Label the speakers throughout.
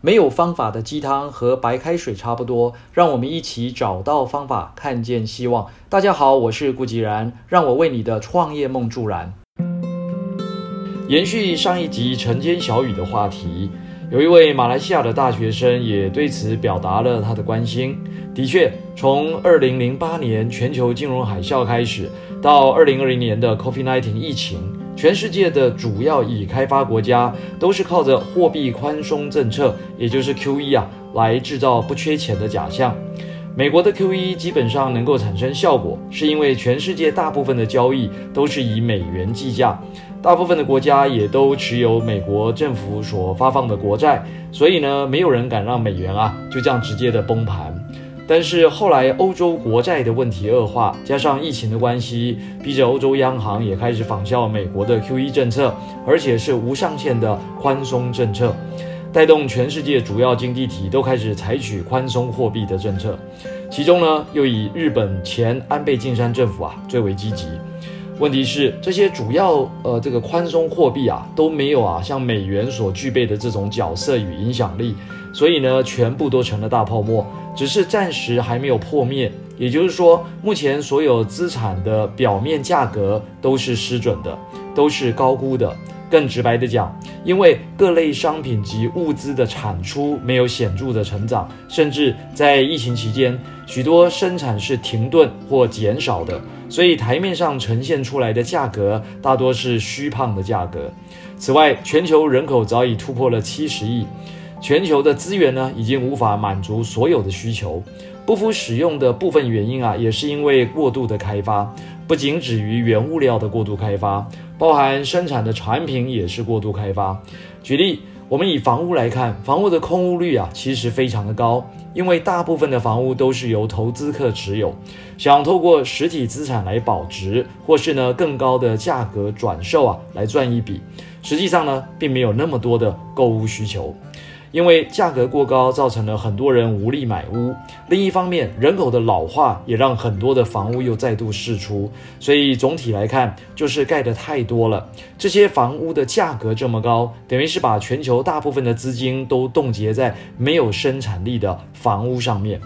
Speaker 1: 没有方法的鸡汤和白开水差不多，让我们一起找到方法，看见希望。大家好，我是顾吉然，让我为你的创业梦助燃。延续上一集晨间小雨的话题，有一位马来西亚的大学生也对此表达了他的关心。的确，从二零零八年全球金融海啸开始，到二零二零年的 COVID-19 疫情。全世界的主要已开发国家都是靠着货币宽松政策，也就是 QE 啊，来制造不缺钱的假象。美国的 QE 基本上能够产生效果，是因为全世界大部分的交易都是以美元计价，大部分的国家也都持有美国政府所发放的国债，所以呢，没有人敢让美元啊就这样直接的崩盘。但是后来欧洲国债的问题恶化，加上疫情的关系，逼着欧洲央行也开始仿效美国的 QE 政策，而且是无上限的宽松政策，带动全世界主要经济体都开始采取宽松货币的政策。其中呢，又以日本前安倍晋三政府啊最为积极。问题是这些主要呃这个宽松货币啊都没有啊像美元所具备的这种角色与影响力，所以呢全部都成了大泡沫。只是暂时还没有破灭，也就是说，目前所有资产的表面价格都是失准的，都是高估的。更直白的讲，因为各类商品及物资的产出没有显著的成长，甚至在疫情期间，许多生产是停顿或减少的，所以台面上呈现出来的价格大多是虚胖的价格。此外，全球人口早已突破了七十亿。全球的资源呢，已经无法满足所有的需求，不敷使用的部分原因啊，也是因为过度的开发，不仅止于原物料的过度开发，包含生产的产品也是过度开发。举例，我们以房屋来看，房屋的空屋率啊，其实非常的高，因为大部分的房屋都是由投资客持有，想透过实体资产来保值，或是呢更高的价格转售啊，来赚一笔，实际上呢，并没有那么多的购物需求。因为价格过高，造成了很多人无力买屋。另一方面，人口的老化也让很多的房屋又再度释出。所以总体来看，就是盖的太多了。这些房屋的价格这么高，等于是把全球大部分的资金都冻结在没有生产力的房屋上面。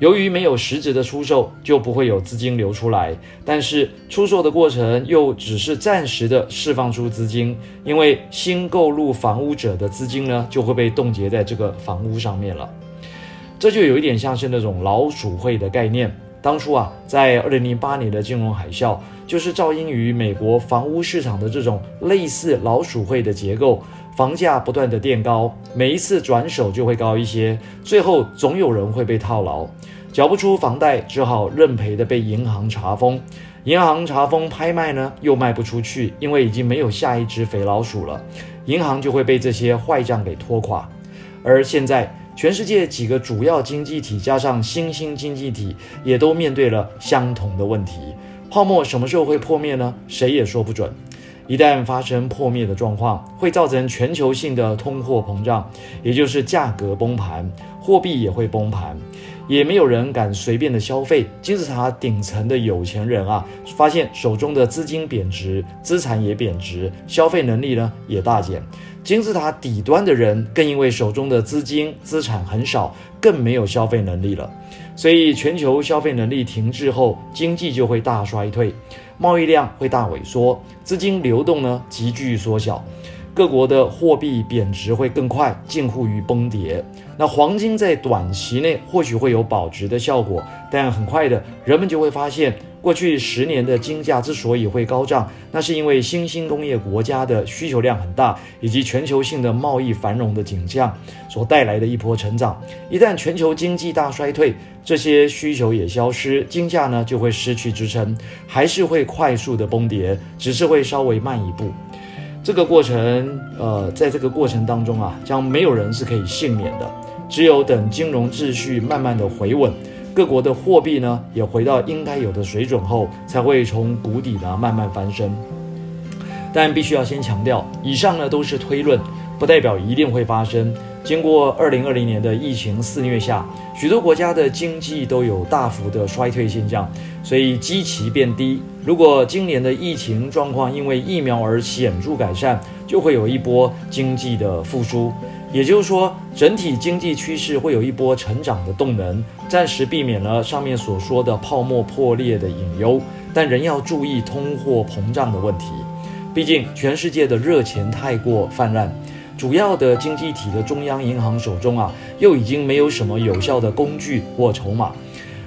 Speaker 1: 由于没有实质的出售，就不会有资金流出来。但是出售的过程又只是暂时的释放出资金，因为新购入房屋者的资金呢，就会被冻结在这个房屋上面了。这就有一点像是那种老鼠会的概念。当初啊，在二零零八年的金融海啸，就是噪音于美国房屋市场的这种类似老鼠会的结构。房价不断的垫高，每一次转手就会高一些，最后总有人会被套牢，缴不出房贷，只好认赔的被银行查封。银行查封拍卖呢，又卖不出去，因为已经没有下一只肥老鼠了，银行就会被这些坏账给拖垮。而现在，全世界几个主要经济体加上新兴经济体，也都面对了相同的问题。泡沫什么时候会破灭呢？谁也说不准。一旦发生破灭的状况，会造成全球性的通货膨胀，也就是价格崩盘，货币也会崩盘，也没有人敢随便的消费。金字塔顶层的有钱人啊，发现手中的资金贬值，资产也贬值，消费能力呢也大减。金字塔底端的人更因为手中的资金资产很少，更没有消费能力了。所以全球消费能力停滞后，经济就会大衰退。贸易量会大萎缩，资金流动呢急剧缩小，各国的货币贬值会更快，近乎于崩跌。那黄金在短期内或许会有保值的效果，但很快的，人们就会发现。过去十年的金价之所以会高涨，那是因为新兴工业国家的需求量很大，以及全球性的贸易繁荣的景象所带来的一波成长。一旦全球经济大衰退，这些需求也消失，金价呢就会失去支撑，还是会快速的崩跌，只是会稍微慢一步。这个过程，呃，在这个过程当中啊，将没有人是可以幸免的，只有等金融秩序慢慢的回稳。各国的货币呢，也回到应该有的水准后，才会从谷底呢慢慢翻身。但必须要先强调，以上呢都是推论，不代表一定会发生。经过二零二零年的疫情肆虐下，许多国家的经济都有大幅的衰退现象，所以基期变低。如果今年的疫情状况因为疫苗而显著改善，就会有一波经济的复苏。也就是说，整体经济趋势会有一波成长的动能，暂时避免了上面所说的泡沫破裂的隐忧，但仍要注意通货膨胀的问题。毕竟，全世界的热钱太过泛滥，主要的经济体的中央银行手中啊，又已经没有什么有效的工具或筹码。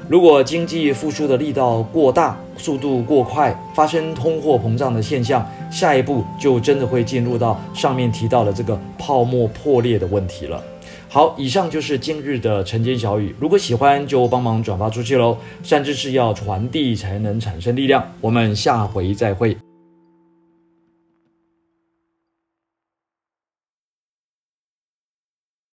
Speaker 1: 如果经济复苏的力道过大，速度过快，发生通货膨胀的现象，下一步就真的会进入到上面提到的这个泡沫破裂的问题了。好，以上就是今日的晨间小语，如果喜欢就帮忙转发出去喽。善知识要传递才能产生力量，我们下回再会。